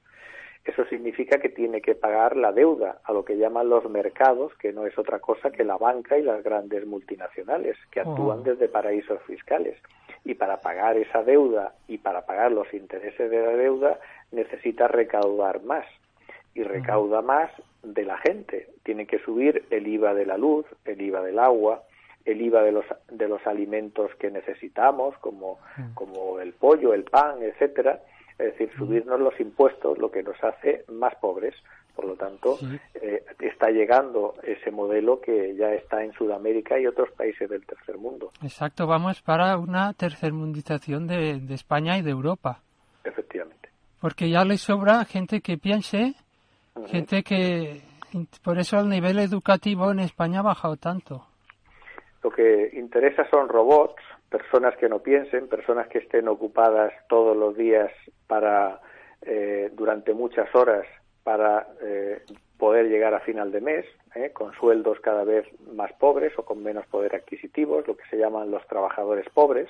Eso significa que tiene que pagar la deuda a lo que llaman los mercados, que no es otra cosa que la banca y las grandes multinacionales, que actúan Oh. desde paraísos fiscales. Y para pagar esa deuda y para pagar los intereses de la deuda necesita recaudar más. Y recauda más de la gente. Tiene que subir el IVA de la luz, el IVA del agua, el IVA de los, de los alimentos que necesitamos, como, como el pollo, el pan, etcétera. Es decir, subirnos los impuestos, lo que nos hace más pobres. Por lo tanto, eh, está llegando ese modelo que ya está en Sudamérica y otros países del tercer mundo. Exacto, vamos para una tercermundización de, de España y de Europa. Efectivamente. Porque ya les sobra gente que piense, gente que... Por eso el nivel educativo en España ha bajado tanto. Lo que interesa son robots, personas que no piensen, personas que estén ocupadas todos los días para eh, durante muchas horas para eh, poder llegar a final de mes, eh, con sueldos cada vez más pobres o con menos poder adquisitivo, lo que se llaman los trabajadores pobres,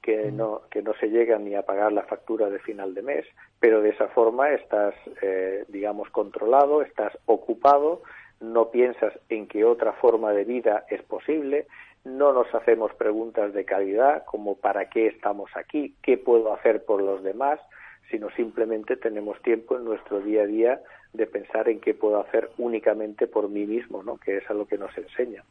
que no, que no se llegan ni a pagar la factura de final de mes, pero de esa forma estás, eh, digamos, controlado, estás ocupado, no piensas en que otra forma de vida es posible, no nos hacemos preguntas de calidad como para qué estamos aquí, qué puedo hacer por los demás, sino simplemente tenemos tiempo en nuestro día a día de pensar en qué puedo hacer únicamente por mí mismo, ¿no? que es a lo que nos enseña.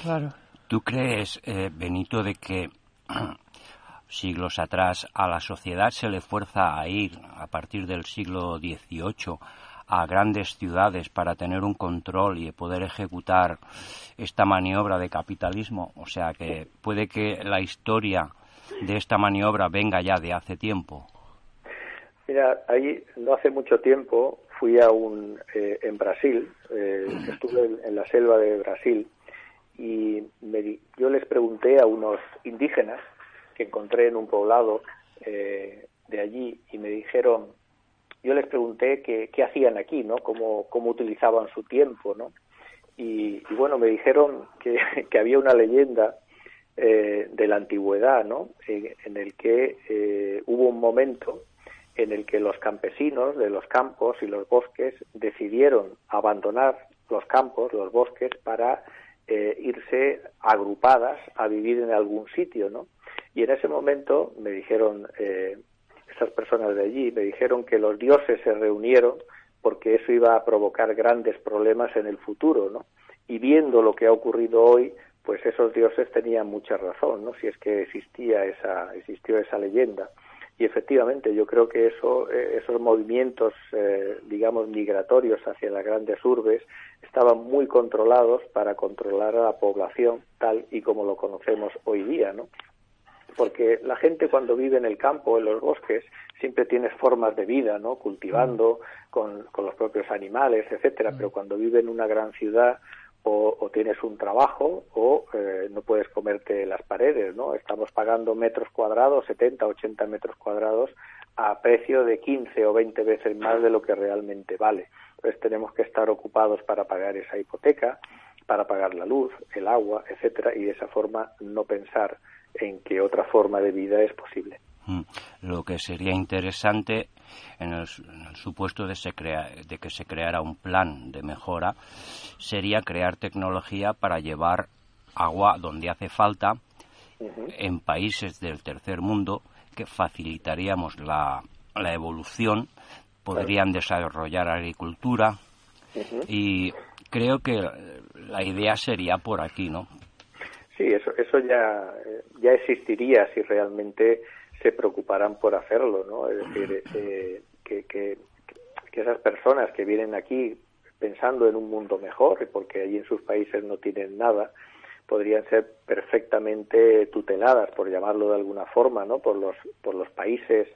Claro. ¿Tú crees, eh, Benito, de que *clears throat* siglos atrás a la sociedad se le fuerza a ir a partir del siglo XVIII a grandes ciudades para tener un control y poder ejecutar esta maniobra de capitalismo? O sea, que puede que la historia de esta maniobra venga ya de hace tiempo. Mira, ahí no hace mucho tiempo fui a un eh, en Brasil, eh, estuve en, en, la selva de Brasil y me di, yo les pregunté a unos indígenas que encontré en un poblado eh, de allí y me dijeron, yo les pregunté qué, hacían aquí, ¿no? Cómo, cómo utilizaban su tiempo, ¿no? Y, y bueno, me dijeron que, *laughs* que había una leyenda eh, de la antigüedad, ¿no? En, en el que eh, hubo un momento en el que los campesinos de los campos y los bosques decidieron abandonar los campos, los bosques, para eh, irse agrupadas a vivir en algún sitio, ¿no? Y en ese momento me dijeron, eh, esas personas de allí, me dijeron que los dioses se reunieron porque eso iba a provocar grandes problemas en el futuro, ¿no? Y viendo lo que ha ocurrido hoy, pues esos dioses tenían mucha razón, ¿no? Si es que existía esa, existió esa leyenda. Y efectivamente, yo creo que eso, eh, esos movimientos, eh, digamos, migratorios hacia las grandes urbes estaban muy controlados para controlar a la población tal y como lo conocemos hoy día, ¿no? Porque la gente cuando vive en el campo, en los bosques, siempre tiene formas de vida, ¿no? Cultivando con, con los propios animales, etcétera. Pero cuando vive en una gran ciudad, o, o, tienes un trabajo o eh, no puedes comerte las paredes, ¿no? Estamos pagando metros cuadrados, 70, 80 metros cuadrados a precio de 15 o 20 veces más de lo que realmente vale. Entonces tenemos que estar ocupados para pagar esa hipoteca, para pagar la luz, el agua, etcétera, y de esa forma no pensar en que otra forma de vida es posible. Lo que sería interesante en el, en el supuesto de, se crea, de, que se creara un plan de mejora sería crear tecnología para llevar agua donde hace falta uh -huh. en países del tercer mundo que facilitaríamos la, la evolución, podrían desarrollar agricultura y creo que la idea sería por aquí, ¿no? Sí, eso, eso ya, ya existiría si realmente se preocuparan por hacerlo, ¿no? Es decir, eh, que, que, que esas personas que vienen aquí pensando en un mundo mejor, porque allí en sus países no tienen nada, podrían ser perfectamente tuteladas, por llamarlo de alguna forma, ¿no? por los, por los países,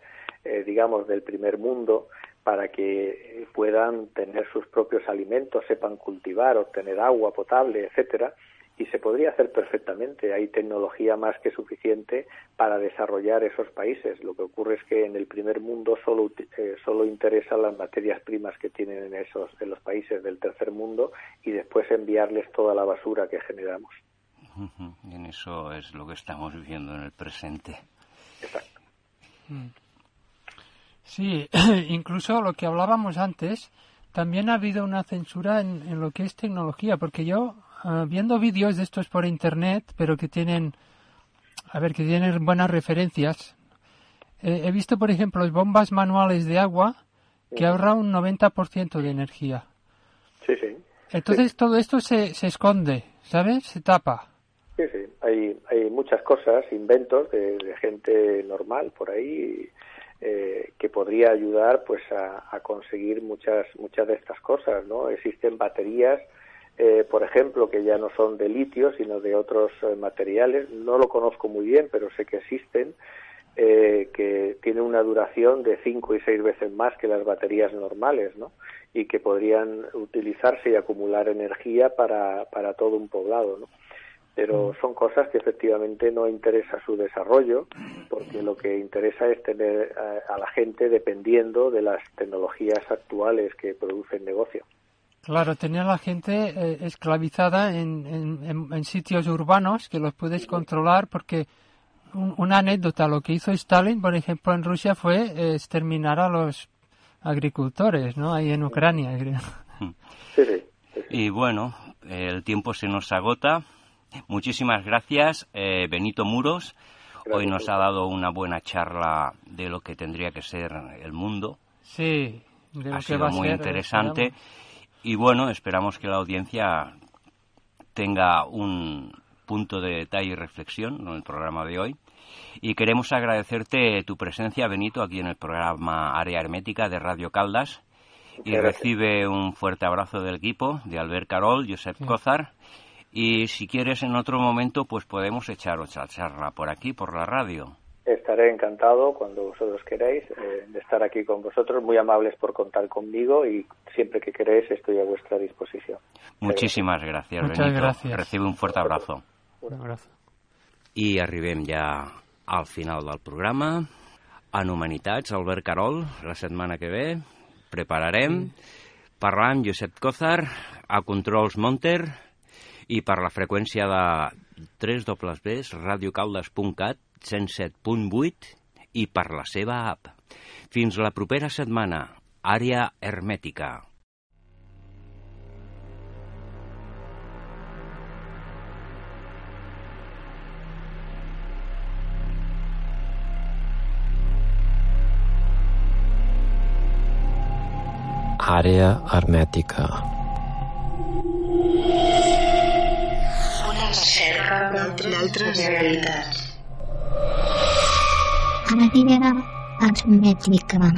eh, digamos, del primer mundo, para que puedan tener sus propios alimentos, sepan cultivar, obtener agua potable, etcétera, y se podría hacer perfectamente. Hay tecnología más que suficiente para desarrollar esos países. Lo que ocurre es que en el primer mundo solo, eh, solo interesan las materias primas que tienen en, esos, en los países del tercer mundo y después enviarles toda la basura que generamos. En eso es lo que estamos viviendo en el presente. Exacto. Mm. Sí, *clears throat* incluso lo que hablábamos antes, también ha habido una censura en, en lo que es tecnología, porque yo Ah, viendo vídeos de estos por internet, pero que tienen, a ver, que tienen buenas referencias. he visto, por ejemplo, las bombas manuales de agua que ahorran un 90% de energía. Sí, sí. Entonces todo esto se, se esconde, ¿sabes? Se tapa. Sí, sí. Hay, hay muchas cosas, inventos de, gente normal por ahí eh, que podría ayudar pues a, a, conseguir muchas muchas de estas cosas, ¿no? Existen baterías eh, por ejemplo, que ya no son de litio, sino de otros eh, materiales. No lo conozco muy bien, pero sé que existen, eh, que tienen una duración de cinco y seis veces más que las baterías normales, ¿no? Y que podrían utilizarse y acumular energía para, para todo un poblado, ¿no? Pero mm. son cosas que efectivamente no interesa su desarrollo, porque lo que interesa es tener a, a la gente dependiendo de las tecnologías actuales que producen negocio. Claro, tenía la gente eh, esclavizada en, en, en, sitios urbanos que los puedes controlar porque una anécdota, lo que hizo Stalin, por ejemplo, en Rusia fue eh, exterminar a los agricultores, ¿no? Ahí en Ucrania. Y bueno, el tiempo se nos agota. Muchísimas gracias, eh, Benito Muros. Hoy nos ha dado una buena charla de lo que tendría que ser el mundo. Sí, de lo ha que sido va a muy ser, interesante. esperamos. Y bueno, esperamos que la audiencia tenga un punto de detalle y reflexión en el programa de hoy. Y queremos agradecerte tu presencia, Benito, aquí en el programa Área Hermética de Radio Caldas. Y gracias. recibe un fuerte abrazo del equipo, de Albert Carol, Josep Cozar. Y si quieres en otro momento, pues podemos echar otra charla por aquí, por la radio. Estaré encantado cuando vosotros queráis eh, de estar aquí con vosotros, muy amables por contar conmigo y siempre que queréis estoy a vuestra disposición. Muchísimas gràcies, Muchas Benito. gracias. Recibe un fuerte abrazo. Un abrazo. I arribem ja al final del programa. En Humanitats, Albert Carol, la setmana que ve, prepararem, parlar amb Josep Cozar, a Controls Monter, i per la freqüència de 3 dobles radiocaldes.cat, 107.8 i per la seva app. Fins la propera setmana. Àrea hermètica. Àrea hermètica. Una recerca d'altres realitats. A la filla els nets Bikram.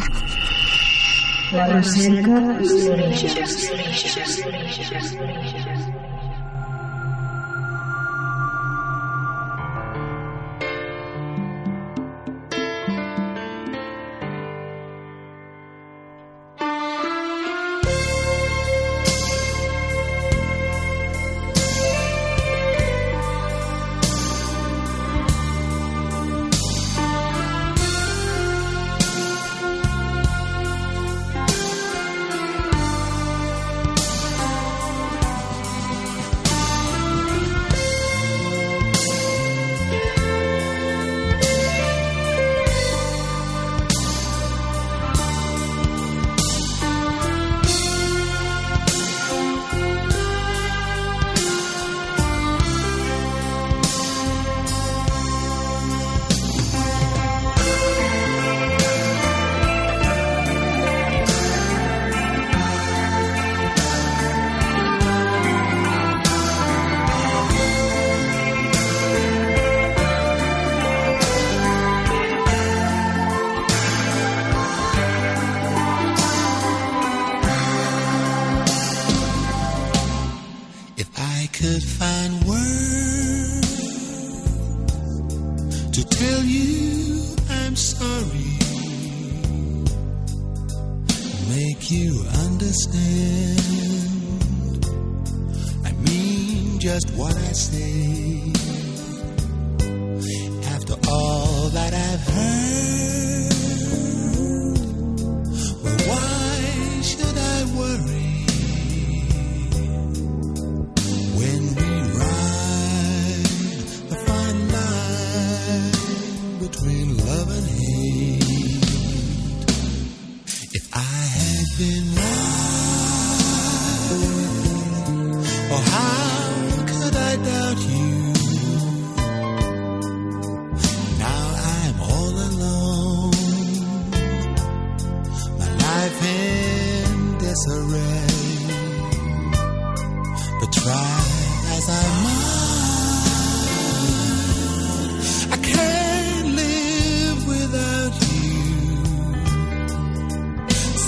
La recerca és l'origen.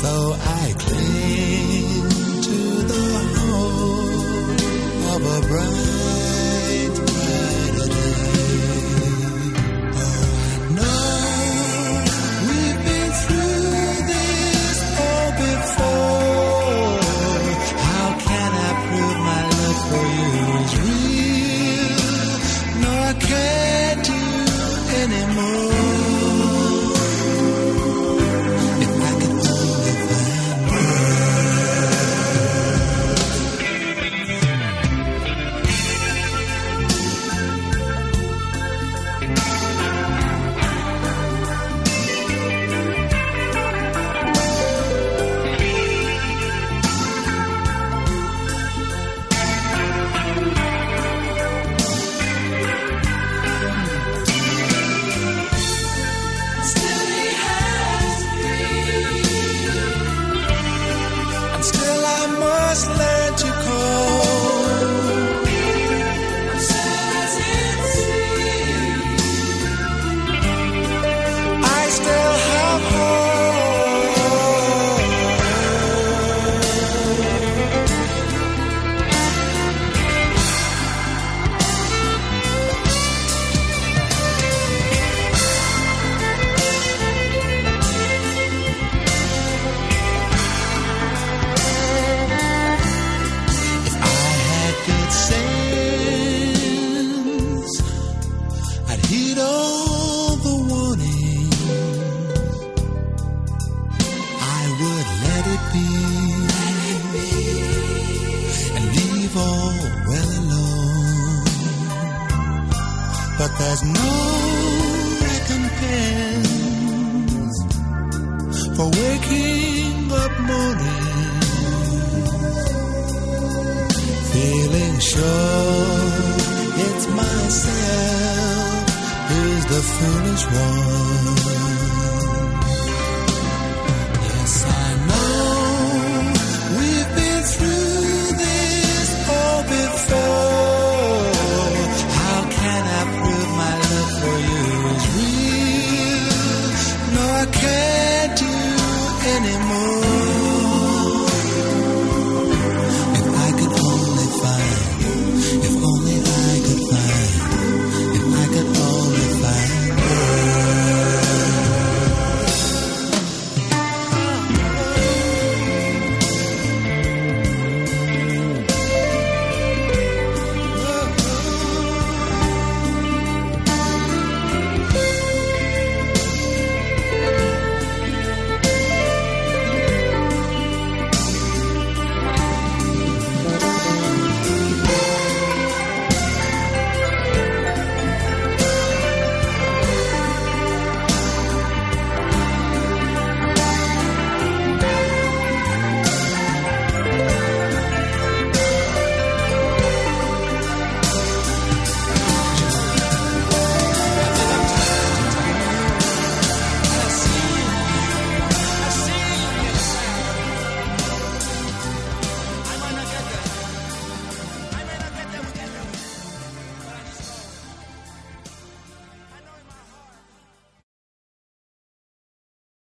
So I cling to the hope of a bride. but there's no recompense for waking up morning feeling sure it's myself who's the foolish one.